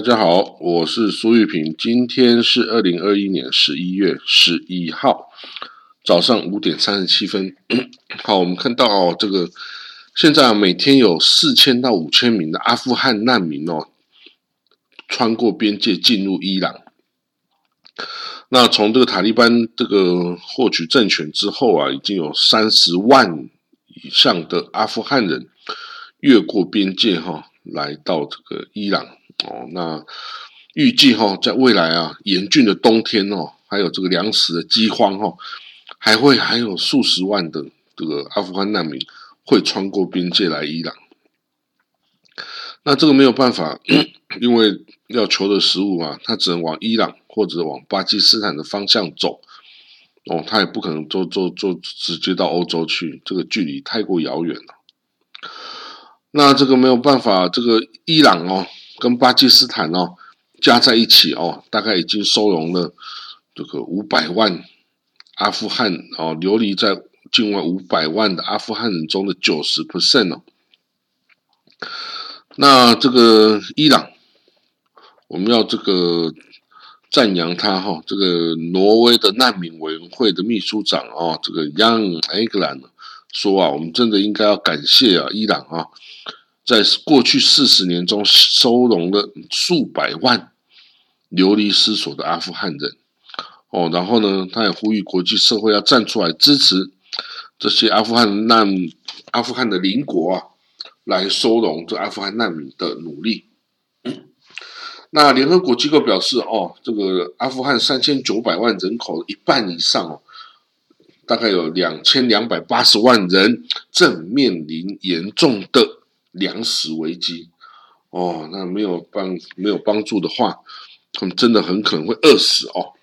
大家好，我是苏玉平。今天是二零二一年十一月十一号早上五点三十七分。好，我们看到哦，这个现在每天有四千到五千名的阿富汗难民哦，穿过边界进入伊朗。那从这个塔利班这个获取政权之后啊，已经有三十万以上的阿富汗人越过边界哈，来到这个伊朗。哦，那预计哈，在未来啊，严峻的冬天哦，还有这个粮食的饥荒哦，还会还有数十万的这个阿富汗难民会穿过边界来伊朗。那这个没有办法，因为要求的食物啊，他只能往伊朗或者往巴基斯坦的方向走。哦，他也不可能坐坐坐直接到欧洲去，这个距离太过遥远了。那这个没有办法，这个伊朗哦。跟巴基斯坦哦加在一起哦，大概已经收容了这个五百万阿富汗哦流离在境外五百万的阿富汗人中的九十 percent 哦。那这个伊朗，我们要这个赞扬他哈，这个挪威的难民委员会的秘书长哦，这个 Young England 说啊，我们真的应该要感谢啊伊朗啊。在过去四十年中，收容了数百万流离失所的阿富汗人。哦，然后呢，他也呼吁国际社会要站出来支持这些阿富汗难阿富汗的邻国啊，来收容这阿富汗难民的努力。那联合国机构表示，哦，这个阿富汗三千九百万人口一半以上哦，大概有两千两百八十万人正面临严重的。粮食危机，哦，那没有帮没有帮助的话，他们真的很可能会饿死哦。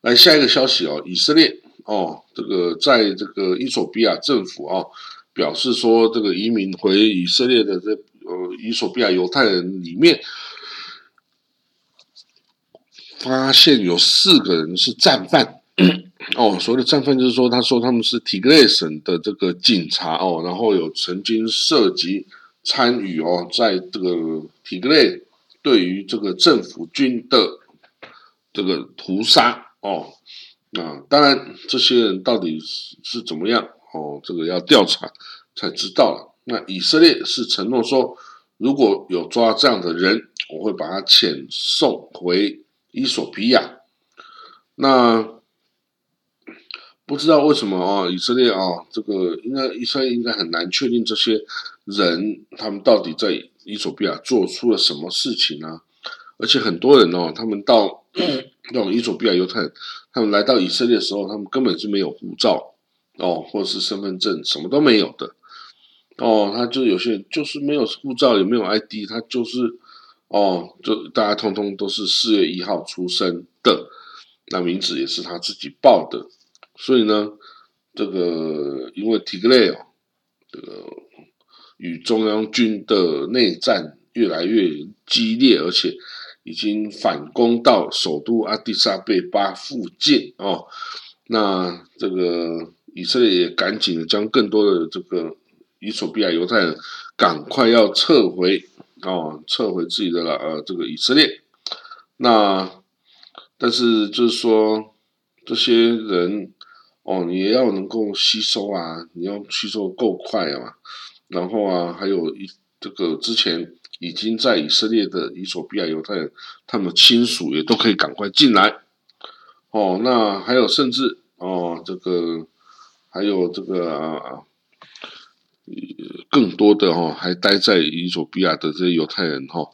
来下一个消息哦，以色列哦，这个在这个伊索比亚政府哦表示说，这个移民回以色列的这呃伊索比亚犹太人里面，发现有四个人是战犯。哦，所谓的战犯就是说，他说他们是提格雷省的这个警察哦，然后有曾经涉及参与哦，在这个提格雷对于这个政府军的这个屠杀哦，那当然这些人到底是是怎么样哦，这个要调查才知道了。那以色列是承诺说，如果有抓这样的人，我会把他遣送回伊索比亚。那。不知道为什么啊？以色列啊，这个应该以色列应该很难确定这些人他们到底在伊索比亚做出了什么事情呢？而且很多人哦，他们到 那种伊索比亚犹太人，他们来到以色列的时候，他们根本是没有护照哦，或者是身份证，什么都没有的哦。他就有些人就是没有护照，也没有 ID，他就是哦，就大家通通都是四月一号出生的，那名字也是他自己报的。所以呢，这个因为提格雷哦，这个与中央军的内战越来越激烈，而且已经反攻到首都阿迪萨贝巴附近哦。那这个以色列也赶紧将更多的这个伊索比亚犹太人赶快要撤回哦，撤回自己的了呃这个以色列。那但是就是说这些人。哦，你也要能够吸收啊，你要吸收够快啊，然后啊，还有一这个之前已经在以色列的伊索比亚犹太人，他们亲属也都可以赶快进来。哦，那还有甚至哦，这个还有这个啊，更多的哈，还待在伊索比亚的这些犹太人哈，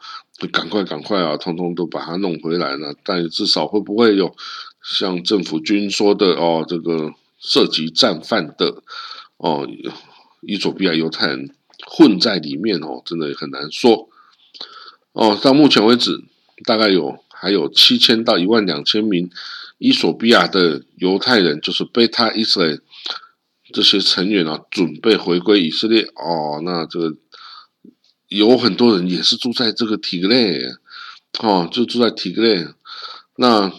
赶快赶快啊，通通都把它弄回来了。但至少会不会有？像政府军说的哦，这个涉及战犯的哦，伊索比亚犹太人混在里面哦，真的很难说哦。到目前为止，大概有还有七千到一万两千名伊索比亚的犹太人，就是贝塔以色列这些成员啊，准备回归以色列哦。那这个有很多人也是住在这个提格雷哦，就住在提格雷那。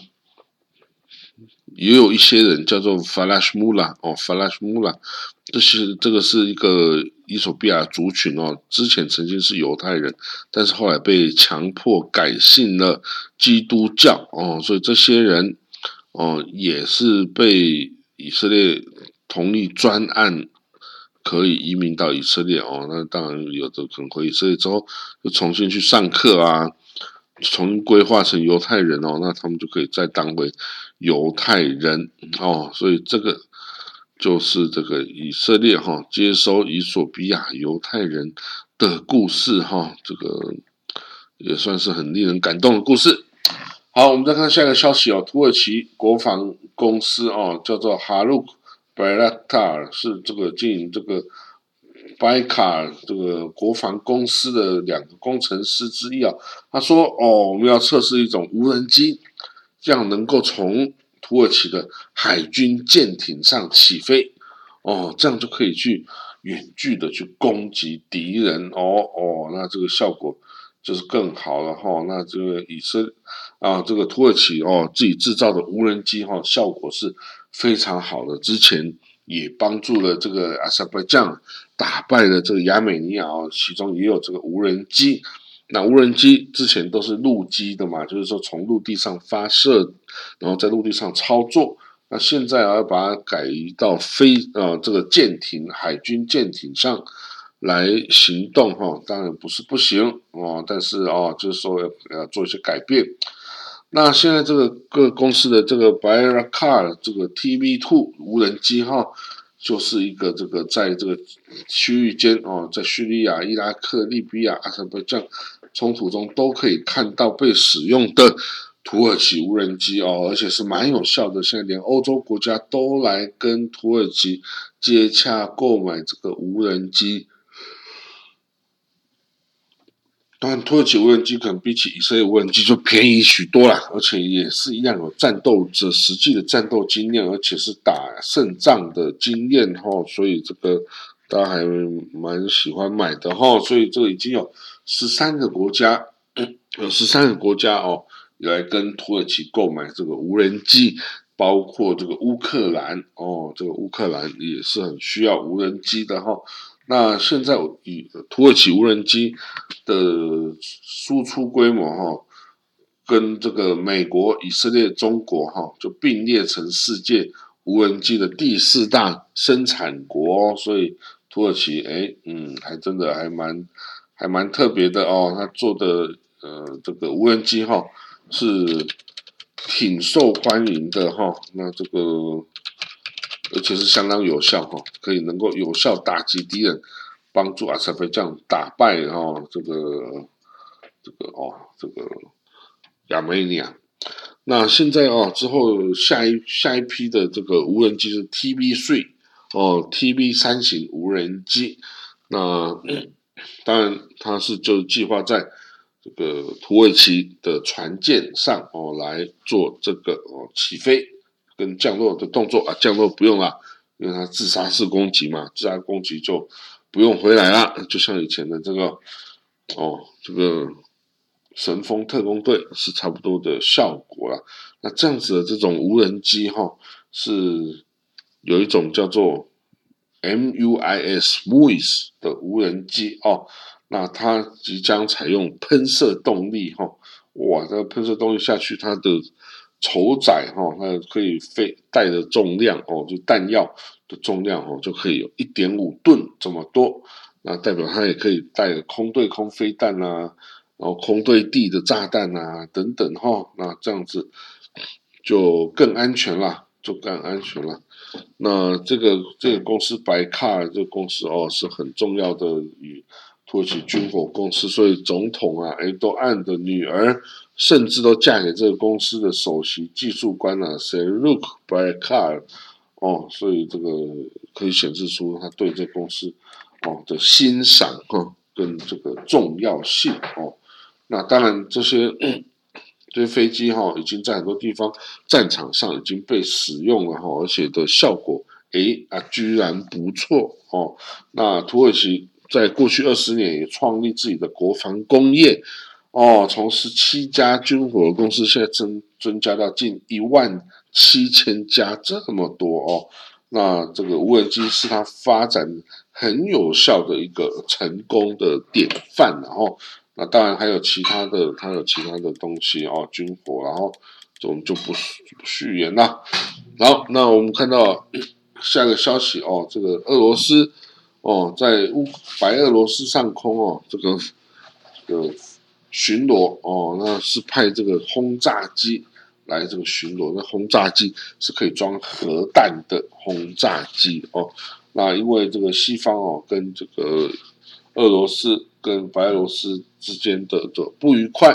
也有一些人叫做法拉什穆拉哦，法拉什穆拉，这是这个是一个伊索比亚族群哦，之前曾经是犹太人，但是后来被强迫改信了基督教哦，所以这些人哦也是被以色列同意专案可以移民到以色列哦。那当然有的可能回以色列之后就重新去上课啊，重新规划成犹太人哦，那他们就可以再当回犹太人哦。所以这个。就是这个以色列哈接收以索比亚犹太人的故事哈，这个也算是很令人感动的故事。好，我们再看下一个消息哦，土耳其国防公司哦，叫做哈鲁克白拉塔尔，是这个经营这个白卡这个国防公司的两个工程师之一啊。他说哦，我们要测试一种无人机，这样能够从。土耳其的海军舰艇上起飞，哦，这样就可以去远距的去攻击敌人，哦哦，那这个效果就是更好了哈。那这个以色啊，这个土耳其哦自己制造的无人机哈，效果是非常好的。之前也帮助了这个阿塞拜疆打败了这个亚美尼亚哦，其中也有这个无人机。那无人机之前都是陆基的嘛，就是说从陆地上发射，然后在陆地上操作。那现在要把它改移到飞啊这个舰艇、海军舰艇上来行动哈，当然不是不行哦，但是哦，就是说要做一些改变。那现在这个各公司的这个 b a r c a r 这个 TV Two 无人机哈，就是一个这个在这个区域间哦，在叙利亚、伊拉克、利比亚、阿塞拜疆。冲突中都可以看到被使用的土耳其无人机哦，而且是蛮有效的。现在连欧洲国家都来跟土耳其接洽购买这个无人机。当然，土耳其无人机可能比起以色列无人机就便宜许多了，而且也是一样有战斗者实际的战斗经验，而且是打胜仗的经验哈。所以这个大家还蛮喜欢买的哈。所以这个已经有。十三个国家，有十三个国家哦，来跟土耳其购买这个无人机，包括这个乌克兰哦，这个乌克兰也是很需要无人机的哈。那现在以土耳其无人机的输出规模哈，跟这个美国、以色列、中国哈，就并列成世界无人机的第四大生产国，所以土耳其哎，嗯，还真的还蛮。还蛮特别的哦，他做的呃这个无人机哈是挺受欢迎的哈，那这个而且是相当有效哈，可以能够有效打击敌人，帮助阿塞拜疆打败哈这个这个哦这个亚美尼亚。那现在哦之后下一下一批的这个无人机是 TB 三哦 TB 三型无人机，那。当然，它是就计划在这个土耳其的船舰上哦来做这个哦起飞跟降落的动作啊，降落不用了，因为它自杀式攻击嘛，自杀攻击就不用回来了，就像以前的这个哦这个神风特工队是差不多的效果了。那这样子的这种无人机哈，是有一种叫做。MUIS MUIS 的无人机哦，那它即将采用喷射动力哈，哇，这个喷射动力下去，它的筹载哈，它可以飞带的重量哦，就弹药的重量哦，就可以有一点五吨这么多，那代表它也可以带空对空飞弹啊，然后空对地的炸弹啊等等哈，那这样子就更安全啦，就更安全了。那这个这个公司白卡这个公司哦是很重要的与土耳其军火公司，所以总统啊埃多安的女儿甚至都嫁给这个公司的首席技术官啊 s e r u k Baykar 哦，所以这个可以显示出他对这公司哦的欣赏哈跟这个重要性哦。那当然这些。这些飞机哈已经在很多地方战场上已经被使用了哈，而且的效果诶啊居然不错哦。那土耳其在过去二十年也创立自己的国防工业哦，从十七家军火公司现在增增加到近一万七千家这么多哦。那这个无人机是它发展很有效的一个成功的典范，然后那当然还有其他的，它有其他的东西哦，军火，然后我们就不续言了。好，那我们看到下个消息哦，这个俄罗斯哦，在乌白俄罗斯上空哦，这个这个巡逻哦，那是派这个轰炸机。来这个巡逻，那轰炸机是可以装核弹的轰炸机哦。那因为这个西方哦，跟这个俄罗斯跟白俄罗斯之间的的不愉快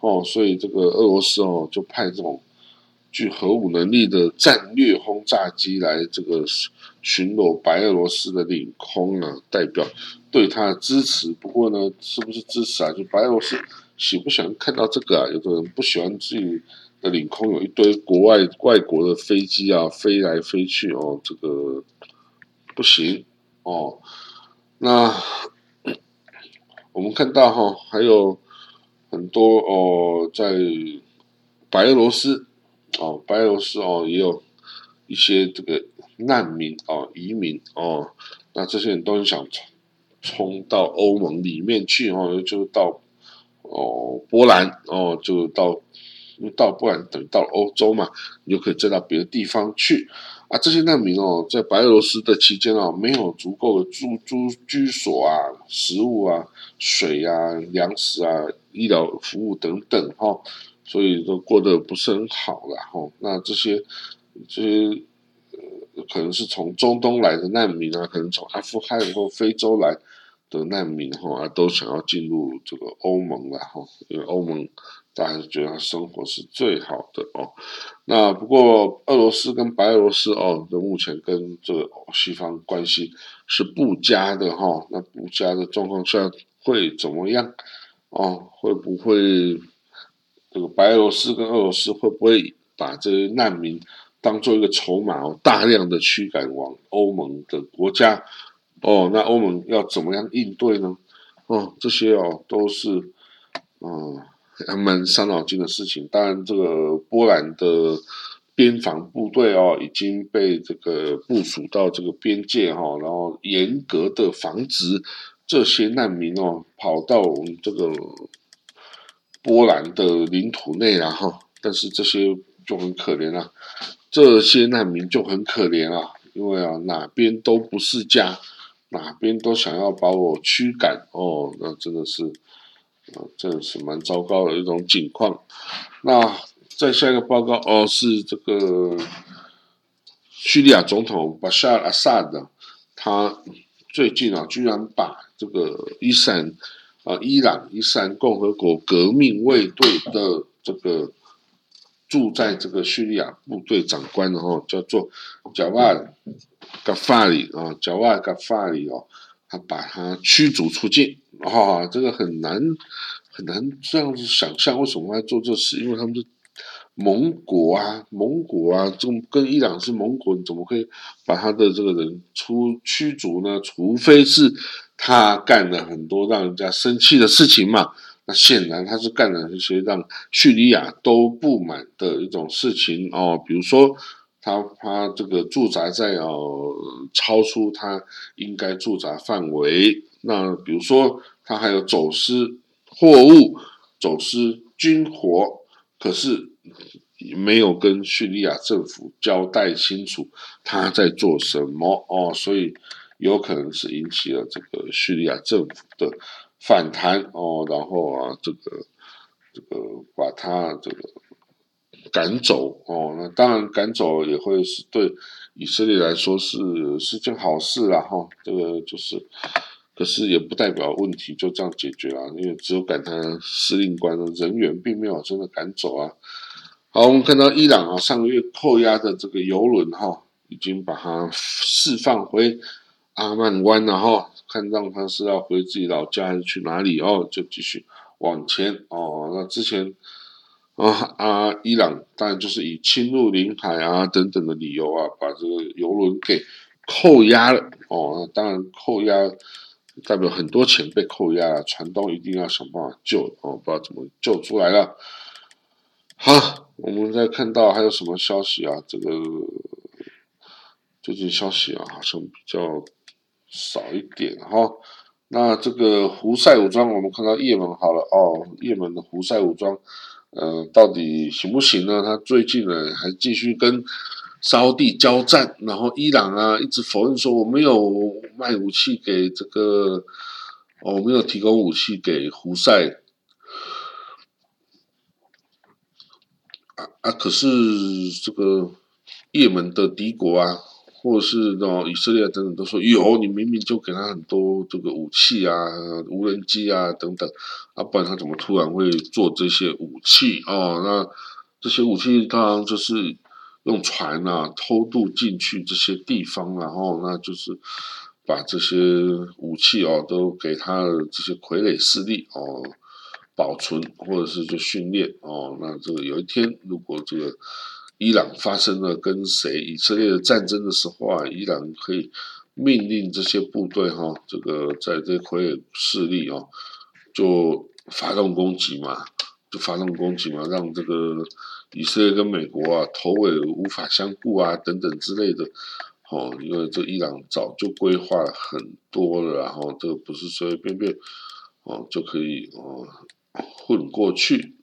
哦，所以这个俄罗斯哦就派这种具核武能力的战略轰炸机来这个巡逻白俄罗斯的领空啊，代表对他的支持。不过呢，是不是支持啊？就白俄罗斯喜不喜欢看到这个啊？有的人不喜欢自己。的领空有一堆国外外国的飞机啊，飞来飞去哦，这个不行哦。那我们看到哈，还有很多哦，在白俄罗斯哦，白俄罗斯哦，也有一些这个难民哦，移民哦，那这些人都很想冲冲到欧盟里面去哦，就到哦波兰哦，就到。到不然等于到欧洲嘛，你就可以再到别的地方去啊。这些难民哦，在白俄罗斯的期间哦，没有足够的住住居所啊、食物啊、水啊、粮食啊、医疗服务等等哈，所以都过得不是很好了哈。那这些这些呃，可能是从中东来的难民啊，可能从阿富汗或非洲来的难民哈，都想要进入这个欧盟了哈，因为欧盟。大家觉得生活是最好的哦。那不过俄罗斯跟白俄罗斯哦，的目前跟这个西方关系是不佳的哈。那不佳的状况下会怎么样？哦，会不会这个白俄罗斯跟俄罗斯会不会把这些难民当做一个筹码哦，大量的驱赶往欧盟的国家？哦，那欧盟要怎么样应对呢？哦，这些哦都是嗯。蛮伤脑筋的事情。当然，这个波兰的边防部队哦，已经被这个部署到这个边界哈，然后严格的防止这些难民哦跑到我们这个波兰的领土内然后，但是这些就很可怜啊，这些难民就很可怜啊，因为啊哪边都不是家，哪边都想要把我驱赶哦，那真的是。啊，这是蛮糟糕的一种情况。那再下一个报告哦，是这个叙利亚总统巴沙尔阿萨德，他最近啊，居然把这个伊斯兰啊，伊朗伊斯兰共和国革命卫队的这个住在这个叙利亚部队长官，然后叫做贾瓦嘎法里啊，贾瓦嘎法里哦，他把他驱逐出境。啊，这个很难很难这样子想象，为什么要做这事？因为他们是盟国啊，盟国啊，这跟伊朗是盟国，你怎么可以把他的这个人出驱逐呢？除非是他干了很多让人家生气的事情嘛。那显然他是干了一些让叙利亚都不满的一种事情哦，比如说他他这个驻扎在哦超出他应该驻扎范围。那比如说。他还有走私货物、走私军火，可是没有跟叙利亚政府交代清楚他在做什么哦，所以有可能是引起了这个叙利亚政府的反弹哦，然后啊，这个这个把他这个赶走哦，那当然赶走也会是对以色列来说是是件好事啦哈，这个就是。可是也不代表问题就这样解决了，因为只有赶他司令官的人员，并没有真的赶走啊。好，我们看到伊朗啊，上个月扣押的这个油轮哈，已经把它释放回阿曼湾了哈，看让他是要回自己老家还是去哪里哦，就继续往前哦。那之前啊啊，伊朗当然就是以侵入领海啊等等的理由啊，把这个游轮给扣押了哦。当然扣押。代表很多钱被扣押了，船东一定要想办法救哦，不知道怎么救出来了。好，我们再看到还有什么消息啊？这个最近消息啊，好像比较少一点哈。那这个胡塞武装，我们看到也门好了哦，也门的胡塞武装，呃，到底行不行呢？他最近呢还继续跟沙地交战，然后伊朗啊一直否认说我没有卖武器给这个，我没有提供武器给胡塞。啊啊！可是这个也门的敌国啊，或者是那以色列等等，都说有你明明就给他很多这个武器啊、无人机啊等等，啊，不然他怎么突然会做这些武器哦？那这些武器当然就是用船啊偷渡进去这些地方，然后那就是把这些武器哦都给他的这些傀儡势力哦。保存或者是就训练哦，那这个有一天如果这个伊朗发生了跟谁以色列的战争的时候啊，伊朗可以命令这些部队哈，这个在这傀儡势力哦，就发动攻击嘛，就发动攻击嘛，让这个以色列跟美国啊头尾无法相顾啊等等之类的哦，因为这伊朗早就规划了很多了，然后这个不是随随便便哦就可以哦。混过去，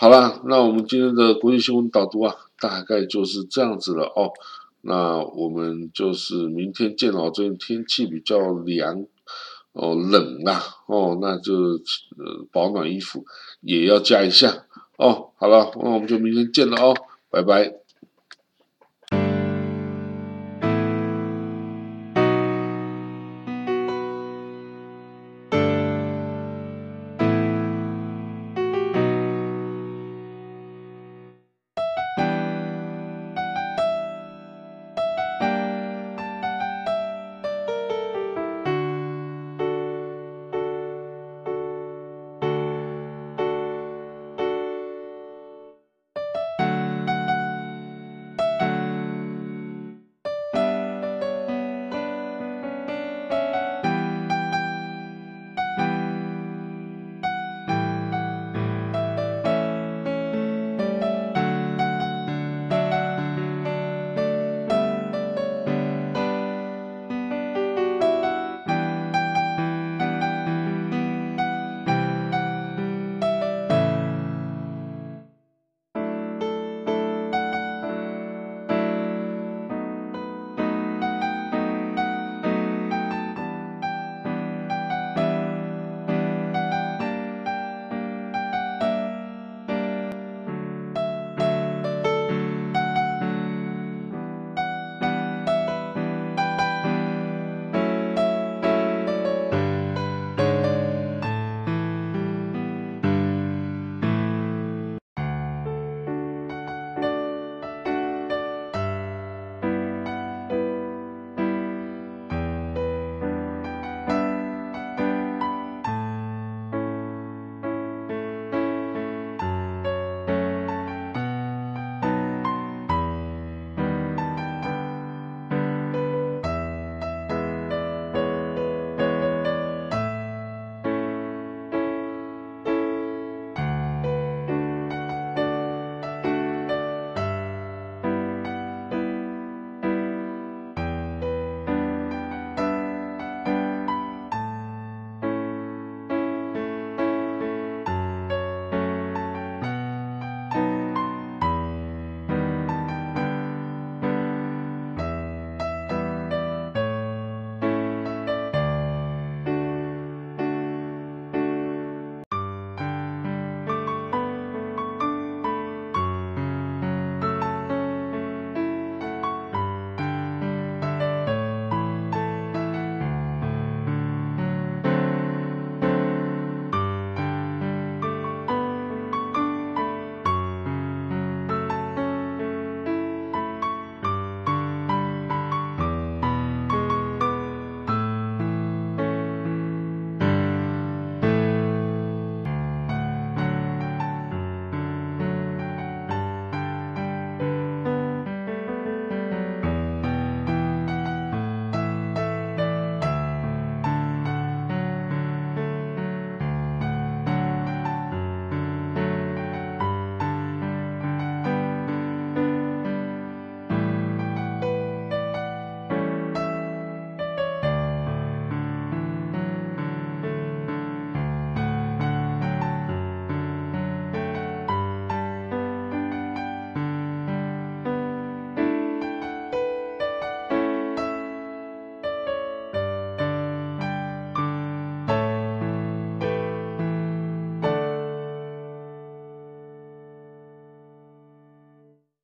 好了，那我们今天的国际新闻导读啊，大概就是这样子了哦。那我们就是明天见哦。最近天气比较凉哦，冷啊哦，那就呃保暖衣服也要加一下哦。好了，那我们就明天见了哦，拜拜。